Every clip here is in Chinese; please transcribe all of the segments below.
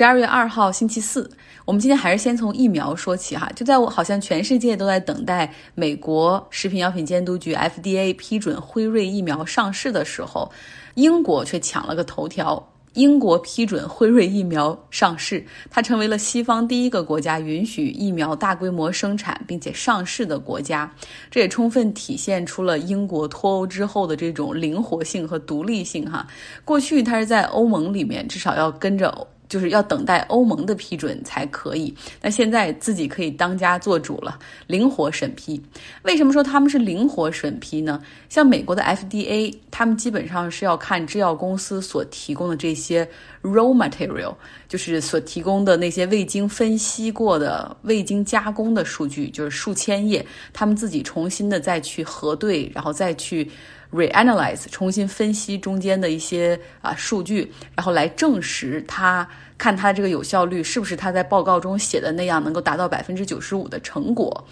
十二月二号星期四，我们今天还是先从疫苗说起哈。就在我好像全世界都在等待美国食品药品监督局 FDA 批准辉瑞疫苗上市的时候，英国却抢了个头条。英国批准辉瑞疫苗上市，它成为了西方第一个国家允许疫苗大规模生产并且上市的国家。这也充分体现出了英国脱欧之后的这种灵活性和独立性哈。过去它是在欧盟里面，至少要跟着。就是要等待欧盟的批准才可以。那现在自己可以当家做主了，灵活审批。为什么说他们是灵活审批呢？像美国的 FDA，他们基本上是要看制药公司所提供的这些 raw material，就是所提供的那些未经分析过的、未经加工的数据，就是数千页，他们自己重新的再去核对，然后再去。Reanalyze 重新分析中间的一些啊数据，然后来证实它看它这个有效率是不是它在报告中写的那样能够达到百分之九十五的成果。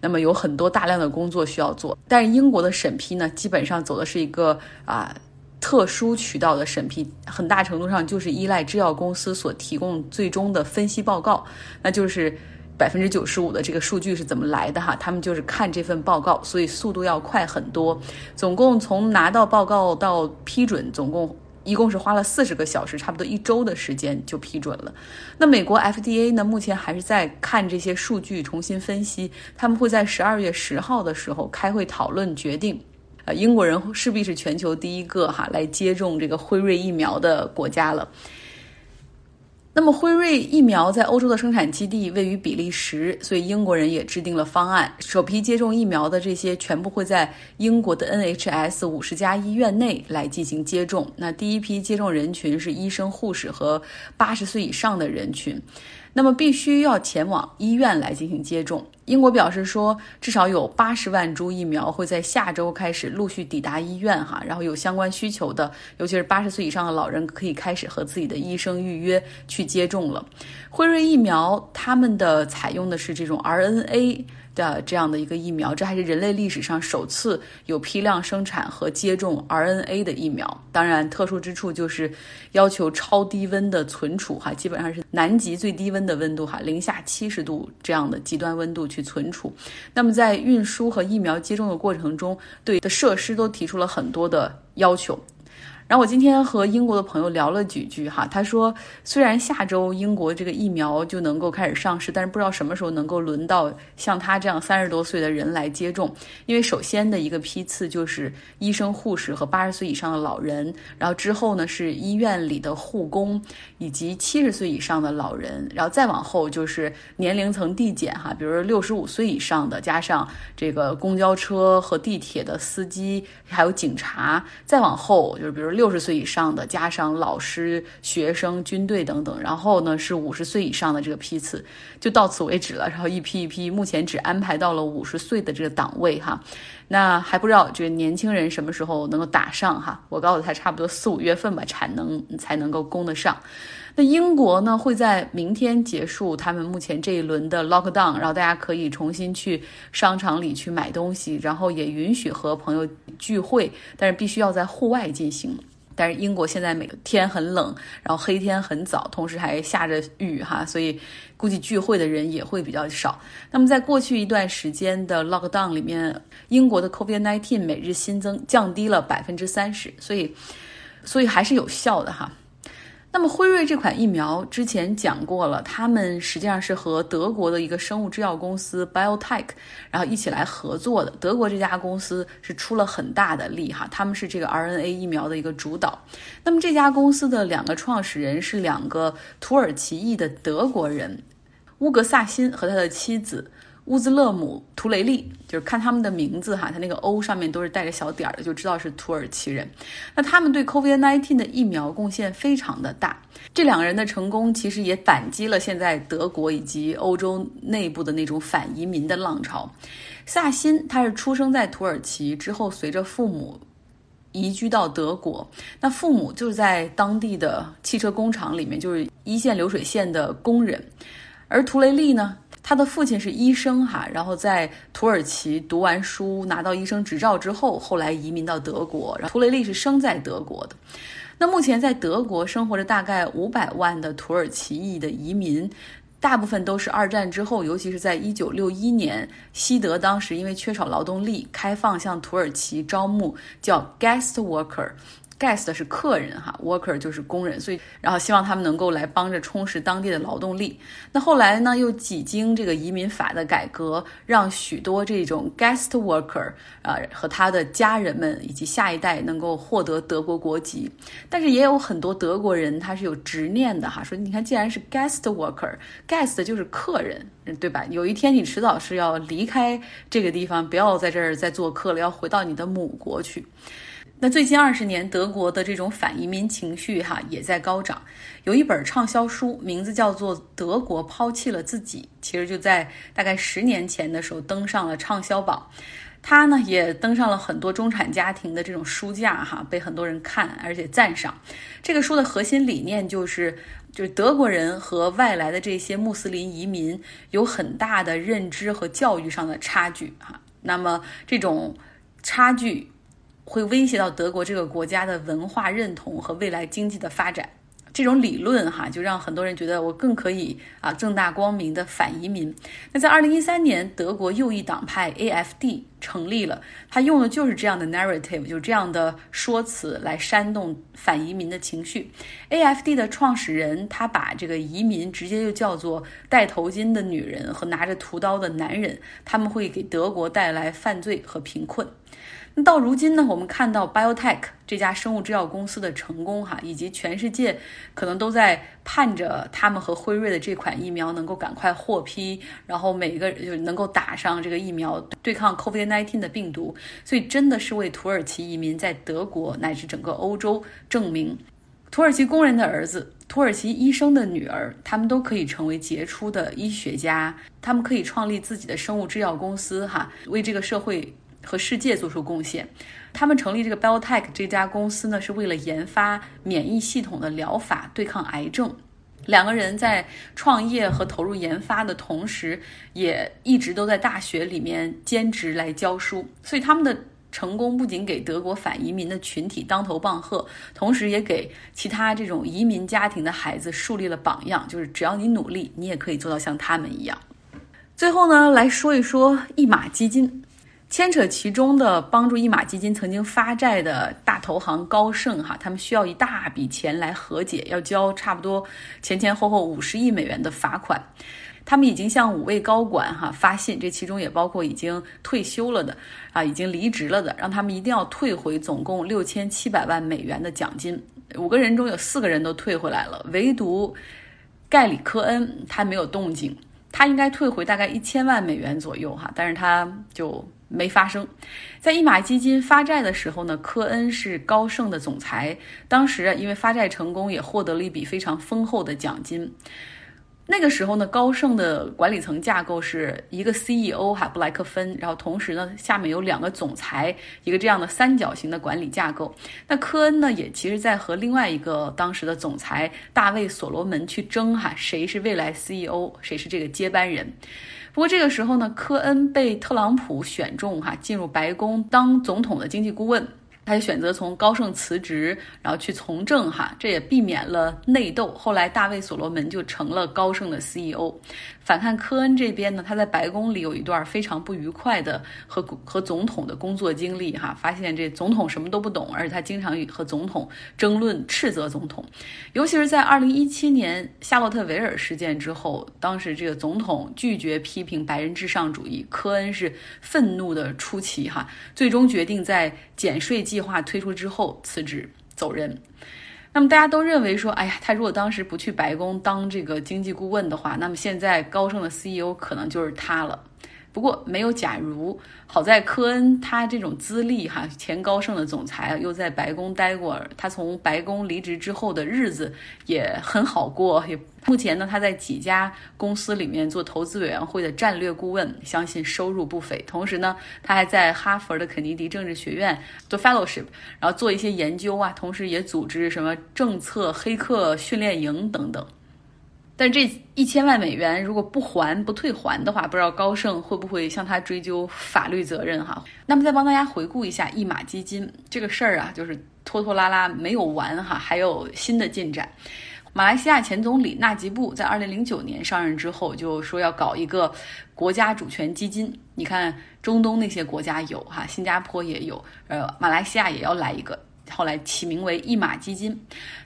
那么有很多大量的工作需要做，但是英国的审批呢，基本上走的是一个啊特殊渠道的审批，很大程度上就是依赖制药公司所提供最终的分析报告，那就是。百分之九十五的这个数据是怎么来的哈？他们就是看这份报告，所以速度要快很多。总共从拿到报告到批准，总共一共是花了四十个小时，差不多一周的时间就批准了。那美国 FDA 呢，目前还是在看这些数据，重新分析。他们会在十二月十号的时候开会讨论决定。呃，英国人势必是全球第一个哈来接种这个辉瑞疫苗的国家了。那么辉瑞疫苗在欧洲的生产基地位于比利时，所以英国人也制定了方案，首批接种疫苗的这些全部会在英国的 NHS 五十家医院内来进行接种。那第一批接种人群是医生、护士和八十岁以上的人群。那么必须要前往医院来进行接种。英国表示说，至少有八十万株疫苗会在下周开始陆续抵达医院，哈，然后有相关需求的，尤其是八十岁以上的老人，可以开始和自己的医生预约去接种了。辉瑞疫苗他们的采用的是这种 RNA。的这样的一个疫苗，这还是人类历史上首次有批量生产和接种 RNA 的疫苗。当然，特殊之处就是要求超低温的存储，哈，基本上是南极最低温的温度，哈，零下七十度这样的极端温度去存储。那么，在运输和疫苗接种的过程中，对的设施都提出了很多的要求。然后我今天和英国的朋友聊了几句哈，他说虽然下周英国这个疫苗就能够开始上市，但是不知道什么时候能够轮到像他这样三十多岁的人来接种，因为首先的一个批次就是医生、护士和八十岁以上的老人，然后之后呢是医院里的护工以及七十岁以上的老人，然后再往后就是年龄层递减哈，比如说六十五岁以上的，加上这个公交车和地铁的司机，还有警察，再往后就是比如六。六十岁以上的，加上老师、学生、军队等等，然后呢是五十岁以上的这个批次，就到此为止了。然后一批一批，目前只安排到了五十岁的这个档位哈。那还不知道这个年轻人什么时候能够打上哈？我告诉他，差不多四五月份吧，产能才能够供得上。那英国呢会在明天结束他们目前这一轮的 lockdown，然后大家可以重新去商场里去买东西，然后也允许和朋友聚会，但是必须要在户外进行。但是英国现在每天很冷，然后黑天很早，同时还下着雨哈，所以估计聚会的人也会比较少。那么在过去一段时间的 lockdown 里面，英国的 COVID-19 每日新增降低了百分之三十，所以所以还是有效的哈。那么辉瑞这款疫苗之前讲过了，他们实际上是和德国的一个生物制药公司 BioTech，然后一起来合作的。德国这家公司是出了很大的力哈，他们是这个 RNA 疫苗的一个主导。那么这家公司的两个创始人是两个土耳其裔的德国人，乌格萨辛和他的妻子。乌兹勒姆·图雷利，就是看他们的名字哈，他那个 O 上面都是带着小点儿的，就知道是土耳其人。那他们对 COVID-19 的疫苗贡献非常的大。这两个人的成功其实也反击了现在德国以及欧洲内部的那种反移民的浪潮。萨辛他是出生在土耳其之后，随着父母移居到德国。那父母就是在当地的汽车工厂里面，就是一线流水线的工人。而图雷利呢？他的父亲是医生哈，然后在土耳其读完书，拿到医生执照之后，后来移民到德国。然后图雷利是生在德国的。那目前在德国生活着大概五百万的土耳其裔的移民。大部分都是二战之后，尤其是在一九六一年，西德当时因为缺少劳动力，开放向土耳其招募叫 guest worker。Guest 是客人哈，Worker 就是工人，所以然后希望他们能够来帮着充实当地的劳动力。那后来呢，又几经这个移民法的改革，让许多这种 Guest Worker 啊和他的家人们以及下一代能够获得德国国籍。但是也有很多德国人他是有执念的哈，说你看，既然是 Guest Worker，Guest 就是客人，对吧？有一天你迟早是要离开这个地方，不要在这儿再做客了，要回到你的母国去。那最近二十年，德国的这种反移民情绪哈也在高涨。有一本畅销书，名字叫做《德国抛弃了自己》，其实就在大概十年前的时候登上了畅销榜。它呢也登上了很多中产家庭的这种书架哈，被很多人看而且赞赏。这个书的核心理念就是，就是德国人和外来的这些穆斯林移民有很大的认知和教育上的差距哈。那么这种差距。会威胁到德国这个国家的文化认同和未来经济的发展。这种理论哈，就让很多人觉得我更可以啊正大光明的反移民。那在二零一三年，德国右翼党派 AFD 成立了，他用的就是这样的 narrative，就这样的说辞来煽动反移民的情绪。AFD 的创始人他把这个移民直接就叫做戴头巾的女人和拿着屠刀的男人，他们会给德国带来犯罪和贫困。那到如今呢，我们看到 BioTech 这家生物制药公司的成功，哈，以及全世界可能都在盼着他们和辉瑞的这款疫苗能够赶快获批，然后每个人就能够打上这个疫苗，对抗 COVID-19 的病毒。所以真的是为土耳其移民在德国乃至整个欧洲证明，土耳其工人的儿子、土耳其医生的女儿，他们都可以成为杰出的医学家，他们可以创立自己的生物制药公司，哈，为这个社会。和世界做出贡献。他们成立这个 BioTech 这家公司呢，是为了研发免疫系统的疗法，对抗癌症。两个人在创业和投入研发的同时，也一直都在大学里面兼职来教书。所以他们的成功不仅给德国反移民的群体当头棒喝，同时也给其他这种移民家庭的孩子树立了榜样。就是只要你努力，你也可以做到像他们一样。最后呢，来说一说一马基金。牵扯其中的帮助一马基金曾经发债的大投行高盛哈，他们需要一大笔钱来和解，要交差不多前前后后五十亿美元的罚款。他们已经向五位高管哈发信，这其中也包括已经退休了的啊，已经离职了的，让他们一定要退回总共六千七百万美元的奖金。五个人中有四个人都退回来了，唯独盖里科恩他没有动静，他应该退回大概一千万美元左右哈，但是他就。没发生，在一马基金发债的时候呢，科恩是高盛的总裁，当时因为发债成功，也获得了一笔非常丰厚的奖金。那个时候呢，高盛的管理层架构是一个 CEO 哈布莱克芬，然后同时呢，下面有两个总裁，一个这样的三角形的管理架构。那科恩呢，也其实在和另外一个当时的总裁大卫所罗门去争哈，谁是未来 CEO，谁是这个接班人。不过这个时候呢，科恩被特朗普选中，哈，进入白宫当总统的经济顾问。他就选择从高盛辞职，然后去从政哈，这也避免了内斗。后来大卫所罗门就成了高盛的 CEO。反看科恩这边呢，他在白宫里有一段非常不愉快的和和总统的工作经历哈，发现这总统什么都不懂，而且他经常与和总统争论，斥责总统。尤其是在二零一七年夏洛特维尔事件之后，当时这个总统拒绝批评白人至上主义，科恩是愤怒的出奇哈，最终决定在减税。计划推出之后辞职走人，那么大家都认为说，哎呀，他如果当时不去白宫当这个经济顾问的话，那么现在高盛的 CEO 可能就是他了。不过没有假如，好在科恩他这种资历哈，前高盛的总裁又在白宫待过，他从白宫离职之后的日子也很好过。也目前呢，他在几家公司里面做投资委员会的战略顾问，相信收入不菲。同时呢，他还在哈佛的肯尼迪政治学院做 fellowship，然后做一些研究啊，同时也组织什么政策黑客训练营等等。但这一千万美元如果不还不退还的话，不知道高盛会不会向他追究法律责任哈？那么再帮大家回顾一下一马基金这个事儿啊，就是拖拖拉拉没有完哈，还有新的进展。马来西亚前总理纳吉布在二零零九年上任之后，就说要搞一个国家主权基金。你看，中东那些国家有哈，新加坡也有，呃，马来西亚也要来一个。后来起名为一马基金。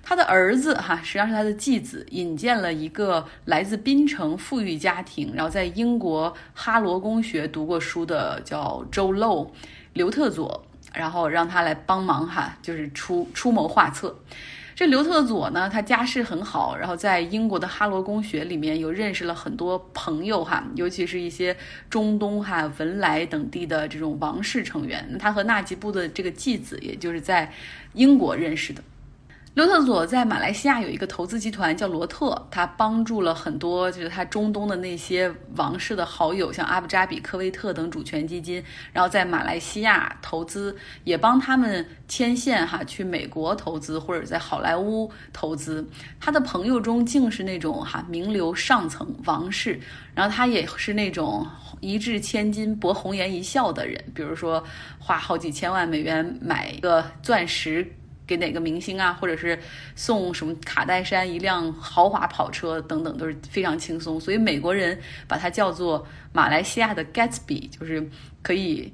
他的儿子哈，实际上是他的继子，引荐了一个来自槟城富裕家庭，然后在英国哈罗公学读过书的叫周漏刘特佐，然后让他来帮忙哈，就是出出谋划策。这刘特佐呢，他家世很好，然后在英国的哈罗公学里面有认识了很多朋友哈，尤其是一些中东哈文莱等地的这种王室成员。他和纳吉布的这个继子，也就是在英国认识的。刘特佐在马来西亚有一个投资集团叫罗特，他帮助了很多就是他中东的那些王室的好友，像阿布扎比、科威特等主权基金，然后在马来西亚投资，也帮他们牵线哈去美国投资或者在好莱坞投资。他的朋友中竟是那种哈名流上层王室，然后他也是那种一掷千金博红颜一笑的人，比如说花好几千万美元买一个钻石。给哪个明星啊，或者是送什么卡戴珊一辆豪华跑车等等，都是非常轻松。所以美国人把它叫做马来西亚的 Gatsby，就是可以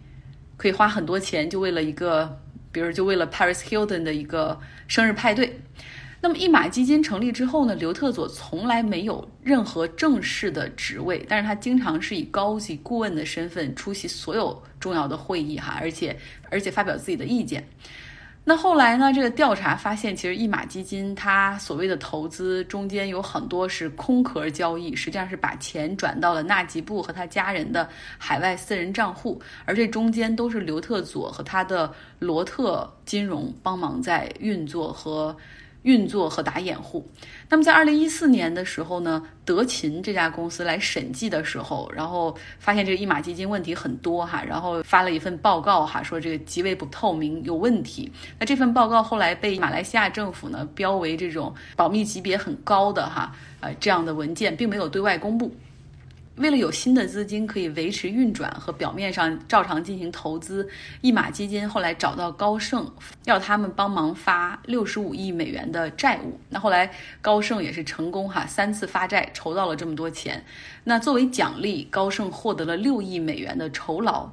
可以花很多钱，就为了一个，比如就为了 Paris Hilton 的一个生日派对。那么一马基金成立之后呢，刘特佐从来没有任何正式的职位，但是他经常是以高级顾问的身份出席所有重要的会议哈，而且而且发表自己的意见。那后来呢？这个调查发现，其实一马基金它所谓的投资中间有很多是空壳交易，实际上是把钱转到了纳吉布和他家人的海外私人账户，而这中间都是刘特佐和他的罗特金融帮忙在运作和。运作和打掩护。那么在二零一四年的时候呢，德勤这家公司来审计的时候，然后发现这个一马基金问题很多哈，然后发了一份报告哈，说这个极为不透明，有问题。那这份报告后来被马来西亚政府呢标为这种保密级别很高的哈，呃这样的文件，并没有对外公布。为了有新的资金可以维持运转和表面上照常进行投资，一马基金后来找到高盛，要他们帮忙发六十五亿美元的债务。那后来高盛也是成功哈，三次发债筹到了这么多钱。那作为奖励，高盛获得了六亿美元的酬劳。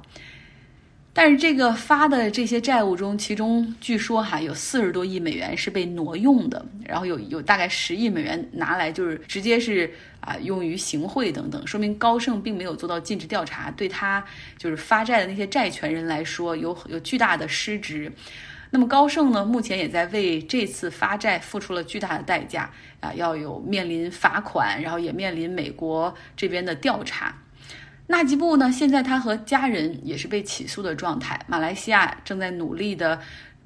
但是这个发的这些债务中，其中据说哈有四十多亿美元是被挪用的，然后有有大概十亿美元拿来就是直接是啊用于行贿等等，说明高盛并没有做到尽职调查，对他就是发债的那些债权人来说有有巨大的失职。那么高盛呢，目前也在为这次发债付出了巨大的代价啊，要有面临罚款，然后也面临美国这边的调查。纳吉布呢？现在他和家人也是被起诉的状态。马来西亚正在努力的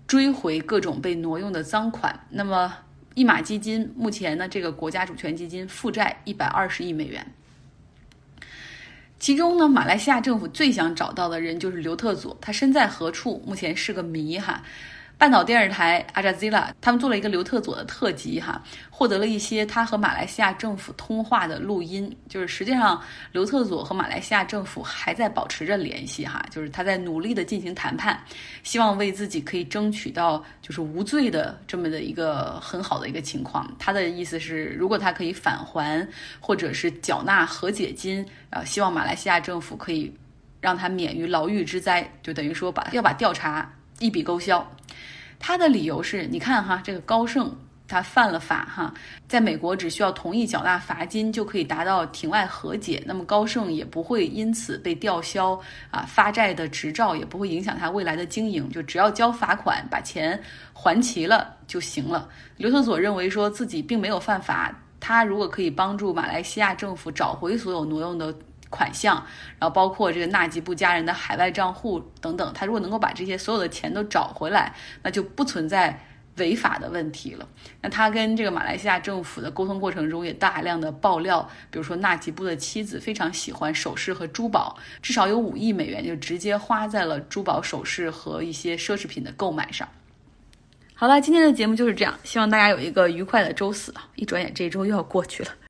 追回各种被挪用的赃款。那么，一马基金目前呢？这个国家主权基金负债一百二十亿美元。其中呢，马来西亚政府最想找到的人就是刘特佐，他身在何处？目前是个谜哈。半岛电视台阿扎兹拉，他们做了一个刘特佐的特辑，哈，获得了一些他和马来西亚政府通话的录音。就是实际上，刘特佐和马来西亚政府还在保持着联系，哈，就是他在努力的进行谈判，希望为自己可以争取到就是无罪的这么的一个很好的一个情况。他的意思是，如果他可以返还或者是缴纳和解金，呃，希望马来西亚政府可以让他免于牢狱之灾，就等于说把要把调查一笔勾销。他的理由是，你看哈，这个高盛他犯了法哈，在美国只需要同意缴纳罚金就可以达到庭外和解，那么高盛也不会因此被吊销啊发债的执照，也不会影响他未来的经营，就只要交罚款把钱还齐了就行了。刘特佐认为说自己并没有犯法，他如果可以帮助马来西亚政府找回所有挪用的。款项，然后包括这个纳吉布家人的海外账户等等，他如果能够把这些所有的钱都找回来，那就不存在违法的问题了。那他跟这个马来西亚政府的沟通过程中，也大量的爆料，比如说纳吉布的妻子非常喜欢首饰和珠宝，至少有五亿美元就直接花在了珠宝首饰和一些奢侈品的购买上。好了，今天的节目就是这样，希望大家有一个愉快的周四啊！一转眼这一周又要过去了。